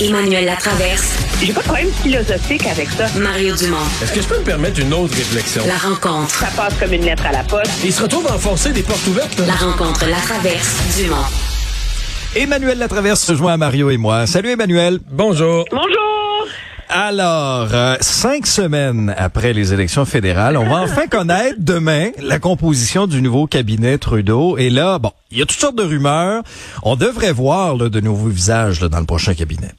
Emmanuel Latraverse. J'ai pas de problème philosophique avec ça. Mario Dumont. Est-ce que je peux me permettre une autre réflexion? La rencontre. Ça passe comme une lettre à la poste. Il se retrouve à enfoncer des portes ouvertes. La rencontre, la traverse, Dumont. Emmanuel Latraverse se joint à Mario et moi. Salut Emmanuel. Bonjour. Bonjour! Alors, euh, cinq semaines après les élections fédérales, on va enfin connaître demain la composition du nouveau cabinet Trudeau. Et là, bon, il y a toutes sortes de rumeurs. On devrait voir là, de nouveaux visages là, dans le prochain cabinet.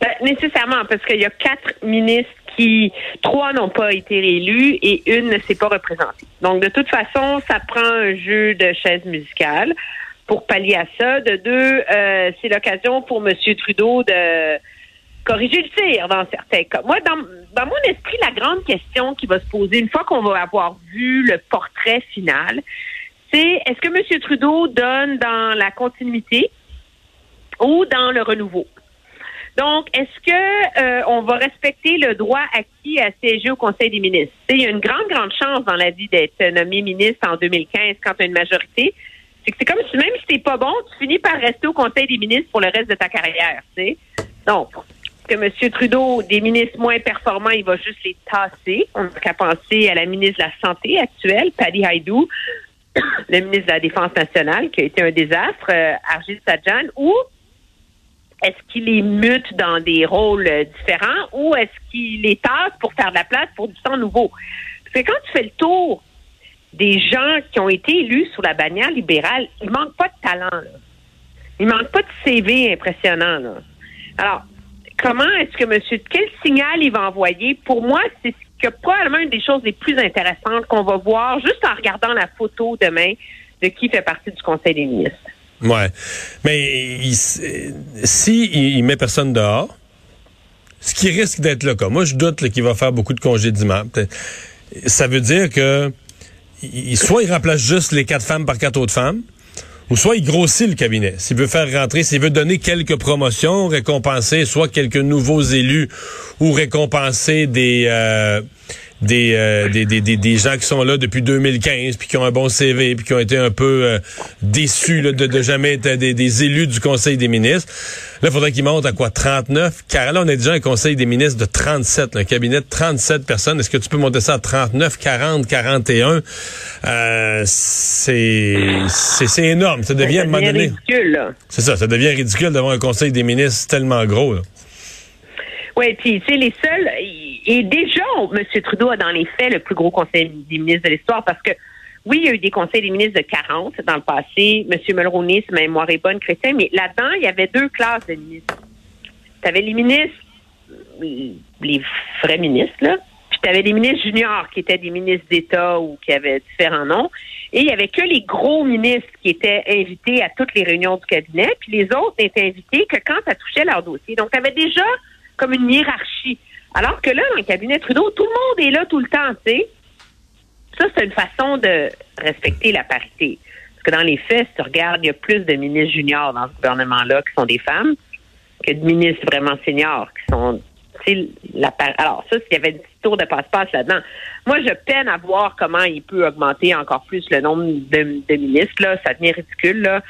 Ben, nécessairement, parce qu'il y a quatre ministres qui, trois n'ont pas été réélus et une ne s'est pas représentée. Donc, de toute façon, ça prend un jeu de chaises musicales pour pallier à ça. De deux, euh, c'est l'occasion pour M. Trudeau de corriger le tir dans certains cas. Moi, dans, dans mon esprit, la grande question qui va se poser une fois qu'on va avoir vu le portrait final, c'est est-ce que M. Trudeau donne dans la continuité ou dans le renouveau? Donc, est-ce que euh, on va respecter le droit acquis à siéger au Conseil des ministres? Il y a une grande, grande chance dans la vie d'être nommé ministre en 2015 quand tu as une majorité. C'est que c'est comme si même si t'es pas bon, tu finis par rester au Conseil des ministres pour le reste de ta carrière. Sais? Donc, que M. Trudeau, des ministres moins performants, il va juste les tasser. On n'a qu'à penser à la ministre de la Santé actuelle, Paddy Haidou, le ministre de la Défense nationale, qui a été un désastre, euh, Argis Sajjan, ou est-ce qu'il les mute dans des rôles euh, différents ou est-ce qu'il les tasse pour faire de la place pour du sang nouveau? Parce que quand tu fais le tour des gens qui ont été élus sous la bannière libérale, il manque pas de talent. Là. Il manque pas de CV impressionnant. Là. Alors, comment est-ce que monsieur, quel signal il va envoyer? Pour moi, c'est que probablement une des choses les plus intéressantes qu'on va voir juste en regardant la photo demain de qui fait partie du Conseil des ministres. Ouais. Mais il, si il, met personne dehors, ce qui risque d'être le cas, moi je doute qu'il va faire beaucoup de congédiements. Ça veut dire que soit il remplace juste les quatre femmes par quatre autres femmes, ou soit il grossit le cabinet. S'il veut faire rentrer, s'il veut donner quelques promotions, récompenser soit quelques nouveaux élus ou récompenser des euh, euh, des, des, des, des, gens qui sont là depuis 2015, puis qui ont un bon CV, puis qui ont été un peu euh, déçus de, de jamais être des, des, élus du Conseil des ministres. Là, il faudrait qu'ils montent à quoi? 39? Car là, on a déjà un Conseil des ministres de 37, un cabinet de 37 personnes. Est-ce que tu peux monter ça à 39, 40, 41? Euh, c'est, c'est, énorme. Ça devient, ça devient ridicule, C'est ça, ça devient ridicule d'avoir un Conseil des ministres tellement gros, là. Oui, puis c'est les seuls. Et déjà, M. Trudeau a dans les faits le plus gros conseil des ministres de l'histoire parce que oui, il y a eu des conseils des ministres de 40 dans le passé. M. Mulroney, si ma mémoire est bonne, chrétien, mais là-dedans, il y avait deux classes de ministres. Tu avais les ministres, les vrais ministres, là, puis tu avais les ministres juniors qui étaient des ministres d'État ou qui avaient différents noms. Et il y avait que les gros ministres qui étaient invités à toutes les réunions du cabinet, puis les autres n'étaient invités que quand ça touchait leur dossier. Donc, tu avais déjà comme une hiérarchie. Alors que là, dans le cabinet Trudeau, tout le monde est là tout le temps, tu sais. Ça, c'est une façon de respecter la parité. Parce que dans les faits, si tu regardes, il y a plus de ministres juniors dans ce gouvernement-là qui sont des femmes que de ministres vraiment seniors qui sont la Alors, ça, s'il y avait un petit tour de passe-passe là-dedans. Moi, je peine à voir comment il peut augmenter encore plus le nombre de, de ministres. Là. Ça devient ridicule. Là.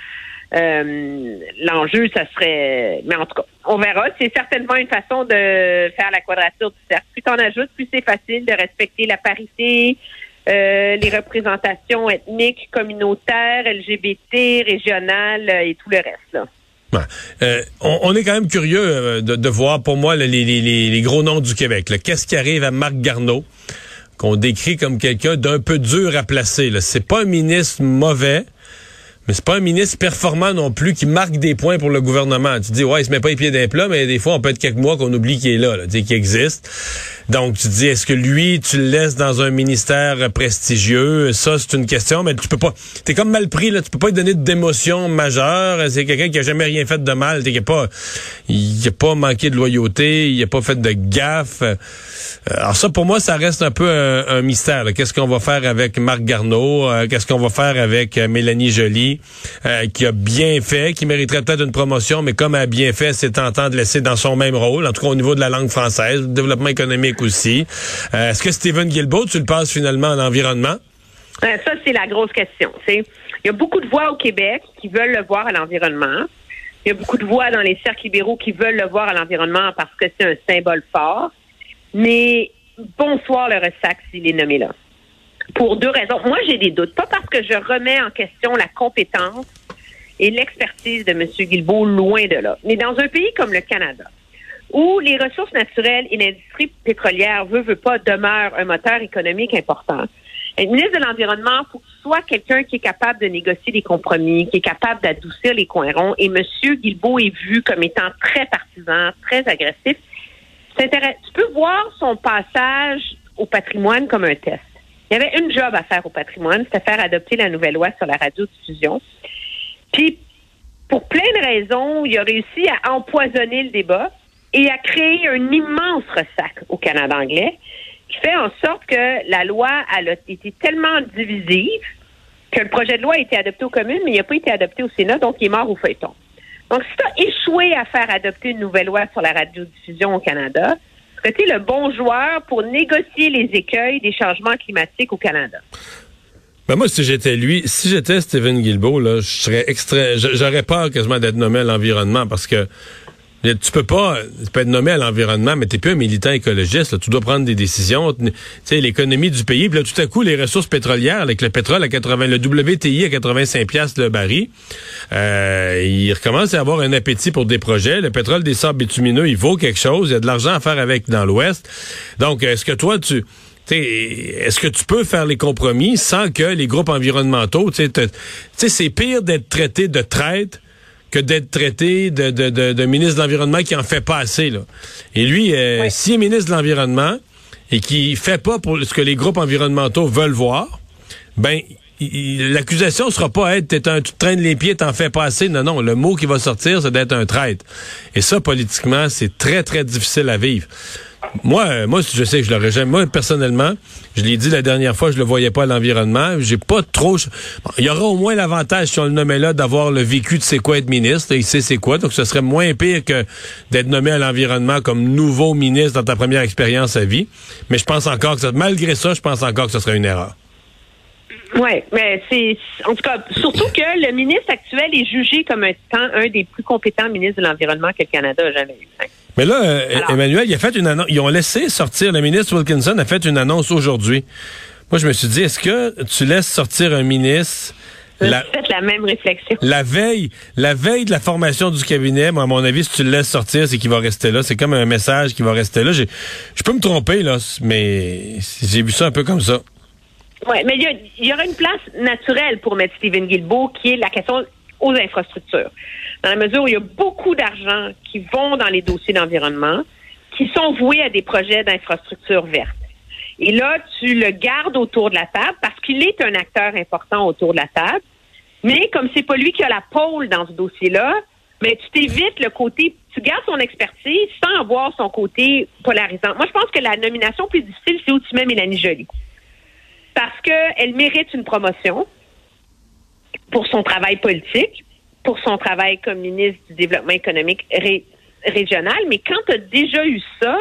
Euh, l'enjeu, ça serait, mais en tout cas, on verra. C'est certainement une façon de faire la quadrature du cercle. Plus t'en ajoutes, plus c'est facile de respecter la parité, euh, les représentations ethniques, communautaires, LGBT, régionales euh, et tout le reste. On, est quand même curieux de, voir, pour moi, les, les, gros noms du Québec. Qu'est-ce qui arrive à Marc Garneau, qu'on décrit comme quelqu'un d'un peu dur à placer. C'est pas un ministre mauvais, mais c'est pas un ministre performant non plus qui marque des points pour le gouvernement. Tu dis, ouais, il se met pas les pieds d'un plat, mais des fois, on peut être quelques mois qu'on oublie qu'il est là, là qu'il existe. Donc, tu dis, est-ce que lui, tu le laisses dans un ministère prestigieux? Ça, c'est une question, mais tu peux pas. T'es comme mal pris, là. Tu peux pas lui donner d'émotion majeure. C'est quelqu'un qui a jamais rien fait de mal. T'es pas, il a pas manqué de loyauté. Il a pas fait de gaffe. Euh, alors ça, pour moi, ça reste un peu un, mystère. Qu'est-ce qu'on va faire avec Marc Garneau? Euh, qu'est-ce qu'on va faire avec euh, Mélanie Joly, qui a bien fait, qui mériterait peut-être une promotion, mais comme elle a bien fait, c'est tentant de laisser dans son même rôle, en tout cas au niveau de la langue française, développement économique aussi. Euh, est-ce que Stephen Guilbeault, tu le passes finalement en environnement? Euh, ça, c'est la grosse question. Il y a beaucoup de voix au Québec qui veulent le voir à l'environnement. Il y a beaucoup de voix dans les cercles libéraux qui veulent le voir à l'environnement parce que c'est un symbole fort. Mais bonsoir le ressac s'il est nommé là. Pour deux raisons. Moi, j'ai des doutes. Pas parce que je remets en question la compétence et l'expertise de M. Guilbeault, loin de là. Mais dans un pays comme le Canada, où les ressources naturelles et l'industrie pétrolière, veut, veut pas, demeurent un moteur économique important, le ministre de l'Environnement, faut ce soit quelqu'un qui est capable de négocier des compromis, qui est capable d'adoucir les coins ronds. Et M. Guilbeault est vu comme étant très partisan, très agressif. Tu peux voir son passage au patrimoine comme un test. Il y avait une job à faire au patrimoine, c'était faire adopter la nouvelle loi sur la radiodiffusion. Puis, pour plein de raisons, il a réussi à empoisonner le débat et à créer un immense ressac au Canada anglais qui fait en sorte que la loi a été tellement divisive que le projet de loi a été adopté aux communes, mais il n'a pas été adopté au Sénat, donc il est mort au feuilleton. Donc, si tu as échoué à faire adopter une nouvelle loi sur la radiodiffusion au Canada, serais-tu le bon joueur pour négocier les écueils des changements climatiques au Canada? Ben moi, si j'étais lui, si j'étais Stephen Guilbeault, là, je serais extrait, j'aurais peur quasiment d'être nommé à l'environnement parce que tu peux pas, tu peux être nommé à l'environnement, mais t'es plus un militant écologiste. Tu dois prendre des décisions. Tu sais, l'économie du pays. Puis là, tout à coup, les ressources pétrolières, avec le pétrole à 80, le WTI à 85 piastres le baril, euh, il recommence à avoir un appétit pour des projets. Le pétrole des sables bitumineux, il vaut quelque chose. Il y a de l'argent à faire avec dans l'Ouest. Donc, est-ce que toi, tu est-ce que tu peux faire les compromis sans que les groupes environnementaux, tu sais, c'est pire d'être traité de traite que d'être traité de, de, de, ministre de l'Environnement qui en fait pas assez. Là. Et lui, euh, s'il est ministre de l'Environnement et qui fait pas pour ce que les groupes environnementaux veulent voir, ben l'accusation sera pas être t'es un tu traînes les pieds t'en fais pas assez non non le mot qui va sortir c'est d'être un traître et ça politiquement c'est très très difficile à vivre moi, euh, moi, je sais que je l'aurais jamais. Moi, personnellement, je l'ai dit la dernière fois, je le voyais pas à l'environnement. J'ai pas trop. il y aura au moins l'avantage, si on le nommait là, d'avoir le vécu de c'est quoi être ministre. Il sait c'est quoi, donc ce serait moins pire que d'être nommé à l'environnement comme nouveau ministre dans ta première expérience à vie. Mais je pense encore que ça, malgré ça, je pense encore que ce serait une erreur. Oui, mais c'est en tout cas surtout que le ministre actuel est jugé comme étant un des plus compétents ministres de l'environnement que le Canada a jamais eu. Mais là, euh, Emmanuel, il a fait une annonce. Ils ont laissé sortir, le ministre Wilkinson a fait une annonce aujourd'hui. Moi, je me suis dit, est-ce que tu laisses sortir un ministre la, la même réflexion. La veille, la veille de la formation du cabinet, moi, à mon avis, si tu le laisses sortir, c'est qu'il va rester là. C'est comme un message qui va rester là. Je peux me tromper, là, mais j'ai vu ça un peu comme ça. Oui, mais il y, aura une place naturelle pour mettre Stephen Guilbeault, qui est la question aux infrastructures. Dans la mesure où il y a beaucoup d'argent qui vont dans les dossiers d'environnement, qui sont voués à des projets d'infrastructures vertes. Et là, tu le gardes autour de la table parce qu'il est un acteur important autour de la table. Mais comme c'est pas lui qui a la pôle dans ce dossier-là, mais tu t'évites le côté, tu gardes son expertise sans avoir son côté polarisant. Moi, je pense que la nomination plus difficile, c'est où tu mets Mélanie Joly. Parce qu'elle mérite une promotion pour son travail politique, pour son travail comme ministre du Développement économique régional. Mais quand tu as déjà eu ça,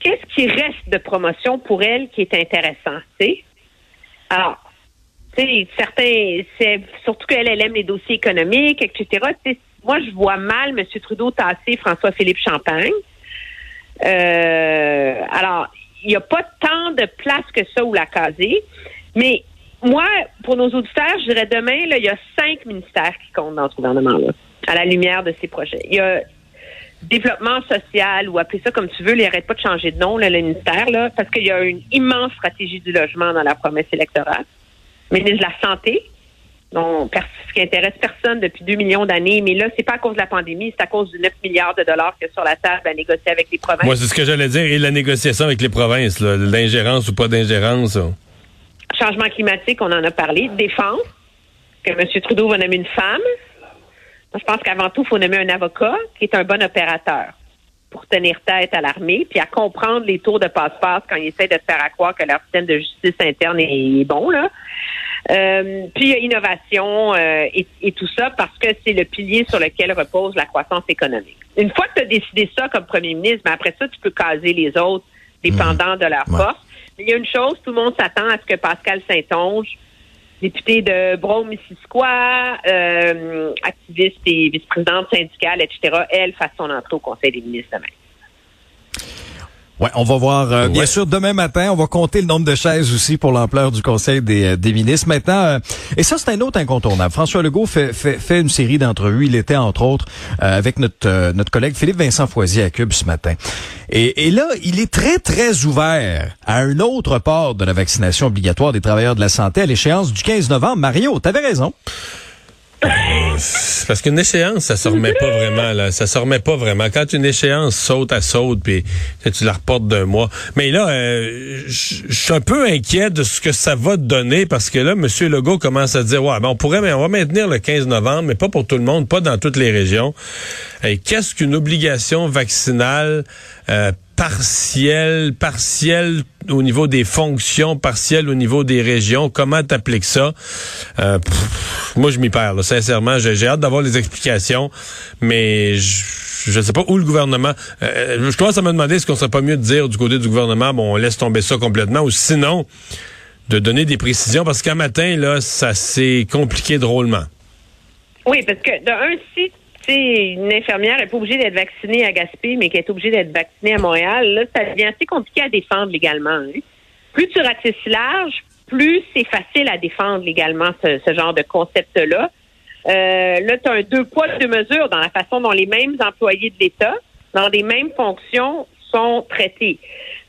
qu'est-ce qui reste de promotion pour elle qui est intéressant? Alors, certains, c'est surtout qu'elle, elle aime les dossiers économiques, etc. moi, je vois mal M. Trudeau tasser François-Philippe Champagne. Euh, alors, il n'y a pas tant de place que ça où la caser, mais moi, pour nos auditeurs, je dirais demain, là, il y a cinq ministères qui comptent dans ce gouvernement-là, à la lumière de ces projets. Il y a développement social, ou appelez ça comme tu veux, il n'arrête pas de changer de nom, là, le ministère, là, parce qu'il y a une immense stratégie du logement dans la promesse électorale. Ministre de la Santé, ce qui intéresse personne depuis deux millions d'années, mais là, c'est pas à cause de la pandémie, c'est à cause du 9 milliards de dollars qu'il y a sur la table à négocier avec les provinces. Moi, c'est ce que j'allais dire, et la négociation avec les provinces, l'ingérence ou pas d'ingérence changement climatique, on en a parlé. Défense, que M. Trudeau va nommer une femme. Moi, je pense qu'avant tout, il faut nommer un avocat qui est un bon opérateur pour tenir tête à l'armée, puis à comprendre les tours de passe-passe quand ils essaient de faire à croire que leur système de justice interne est bon. Là. Euh, puis il y a innovation euh, et, tout ça parce que c'est le pilier sur lequel repose la croissance économique. Une fois que tu as décidé ça comme premier ministre, mais après ça, tu peux caser les autres dépendant de leur force. Il y a une chose, tout le monde s'attend à ce que Pascal Saint-Onge députée de Brome-Missisquoi, euh, activiste et vice-présidente syndicale, etc., elle fasse son entrée au Conseil des ministres demain. Ouais, on va voir. euh, Bien sûr, demain matin, on va compter le nombre de chaises aussi pour l'ampleur du Conseil des, euh, des ministres. Maintenant, euh, et ça, c'est un autre incontournable. François Legault fait, fait, fait une série d'entrevues. Il était, entre autres, euh, avec notre, euh, notre collègue Philippe Vincent Foisier à Cube ce matin. Et, et là, il est très, très ouvert à un autre port de la vaccination obligatoire des travailleurs de la santé à l'échéance du 15 novembre. Mario, t'avais raison. Parce qu'une échéance, ça se remet pas vraiment, là. Ça se remet pas vraiment. Quand une échéance saute à saute, puis tu la reportes d'un mois. Mais là, euh, je suis un peu inquiet de ce que ça va donner parce que là, M. Legault commence à dire, ouais, ben on pourrait, mais on va maintenir le 15 novembre, mais pas pour tout le monde, pas dans toutes les régions. Qu'est-ce qu'une obligation vaccinale euh, partielle, partielle au niveau des fonctions, partielle au niveau des régions? Comment t'appliques ça? Euh, moi, je m'y perds, là, sincèrement. J'ai hâte d'avoir les explications, mais je ne sais pas où le gouvernement... euh, je commence à me demander est-ce qu'on serait pas mieux de dire du côté du gouvernement, bon, on laisse tomber ça complètement, ou sinon, de donner des précisions, parce qu'un matin, là, ça s'est compliqué drôlement. Oui, parce que de un, une infirmière n'est pas obligée d'être vaccinée à Gaspé, mais qu'elle est obligée d'être vaccinée à Montréal, là, ça devient assez compliqué à défendre légalement. hein. Plus tu ratisses large, plus c'est facile à défendre légalement ce, genre de concept-là. Euh, là, tu as un deux poids, deux mesures dans la façon dont les mêmes employés de l'État, dans les mêmes fonctions, sont traités.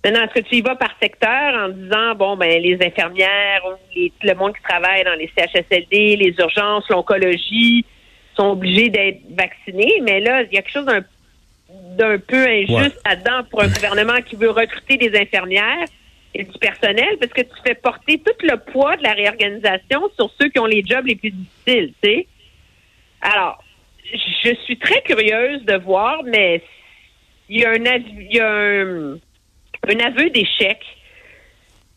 Maintenant, est-ce que tu y vas par secteur en disant, bon, ben, les infirmières, les- le monde qui travaille dans les CHSLD, les urgences, l'oncologie, sont obligés d'être vaccinés, mais là, il y a quelque chose d'un d'un peu injuste Ouais. là-dedans pour un gouvernement qui veut recruter des infirmières et du personnel, parce que tu fais porter tout le poids de la réorganisation sur ceux qui ont les jobs les plus difficiles, tu sais. Alors, je suis très curieuse de voir, mais il y a un, av- il y a un, un aveu d'échec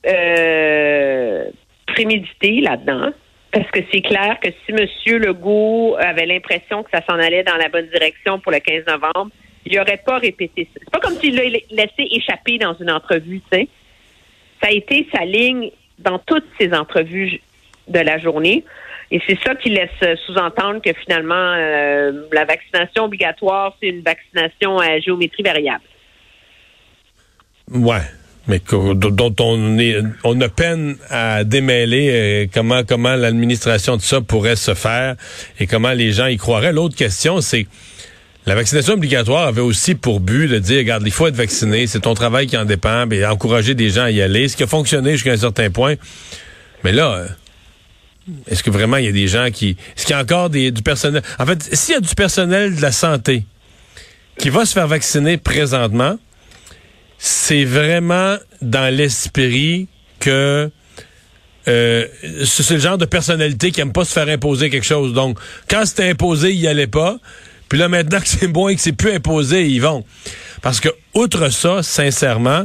euh, prémédité là-dedans. Parce que c'est clair que si M. Legault avait l'impression que ça s'en allait dans la bonne direction pour le 15 novembre, il n'aurait pas répété ça? C'est pas comme s'il l'a laissé échapper dans une entrevue, tu sais. Ça a été sa ligne dans toutes ses entrevues de la journée. Et c'est ça qui laisse sous-entendre que finalement, euh, la vaccination obligatoire, c'est une vaccination à géométrie variable. Ouais. Mais que- dont on est, on a peine à démêler euh, comment comment l'administration de ça pourrait se faire et comment les gens y croiraient. L'autre question, c'est la vaccination obligatoire avait aussi pour but de dire, regarde, il faut être vacciné, c'est ton travail qui en dépend, et encourager des gens à y aller, ce qui a fonctionné jusqu'à un certain point. Mais là, euh, est-ce que vraiment il y a des gens qui, est-ce qu'il y a encore des, du personnel, en fait, s'il y a du personnel de la santé qui va se faire vacciner présentement, c'est vraiment dans l'esprit que euh, c'est le genre de personnalité qui aime pas se faire imposer quelque chose. Donc, quand c'était imposé, ils y allaient pas. Puis là, maintenant que c'est bon et que c'est plus imposé, ils vont. Parce que, outre ça, sincèrement,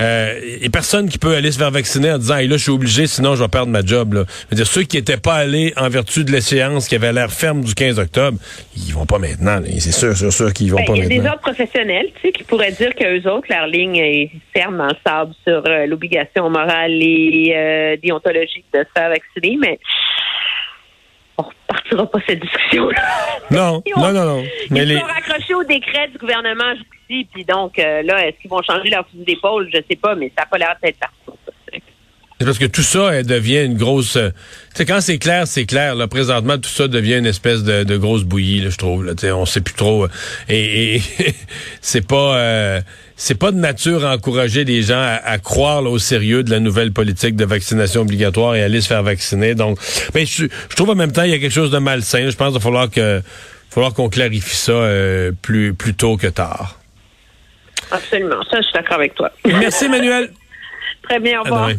euh, il y a personne qui peut aller se faire vacciner en disant, hey, là, je suis obligé, sinon je vais perdre ma job. Là. Je veux dire, ceux qui n'étaient pas allés en vertu de l'échéance qui avait l'air ferme du 15 octobre, ils vont pas maintenant. C'est sûr, sûr, sûr qu'ils vont Ben, pas il y a des maintenant. autres professionnels tu sais, qui pourraient dire qu'eux autres, leur ligne est ferme dans le sable sur euh, l'obligation morale et euh, déontologique de se faire vacciner, mais on repartira pas cette discussion-là. Non, Ils non, non, non. Mais Ils les... sont raccrochés au décret du gouvernement puis donc euh, là, est-ce qu'ils vont changer leur fusil d'épaule? Je sais pas, mais ça n'a pas l'air d'être. C'est parce que tout ça devient une grosse. euh, tu sais, quand c'est clair, c'est clair. Là, présentement, tout ça devient une espèce de, grosse bouillie, je trouve. Là, on sait plus trop. euh, et c'est pas. c'est pas de nature à encourager les gens à, croire au sérieux de la nouvelle politique de vaccination obligatoire et aller se faire vacciner. Donc, mais je, trouve en même temps il y a quelque chose de malsain. Je pense qu'il va falloir que, falloir qu'on clarifie ça plus plus tôt que tard. Absolument. Ça, je suis d'accord avec toi. Merci, Emmanuel. Très bien, au revoir.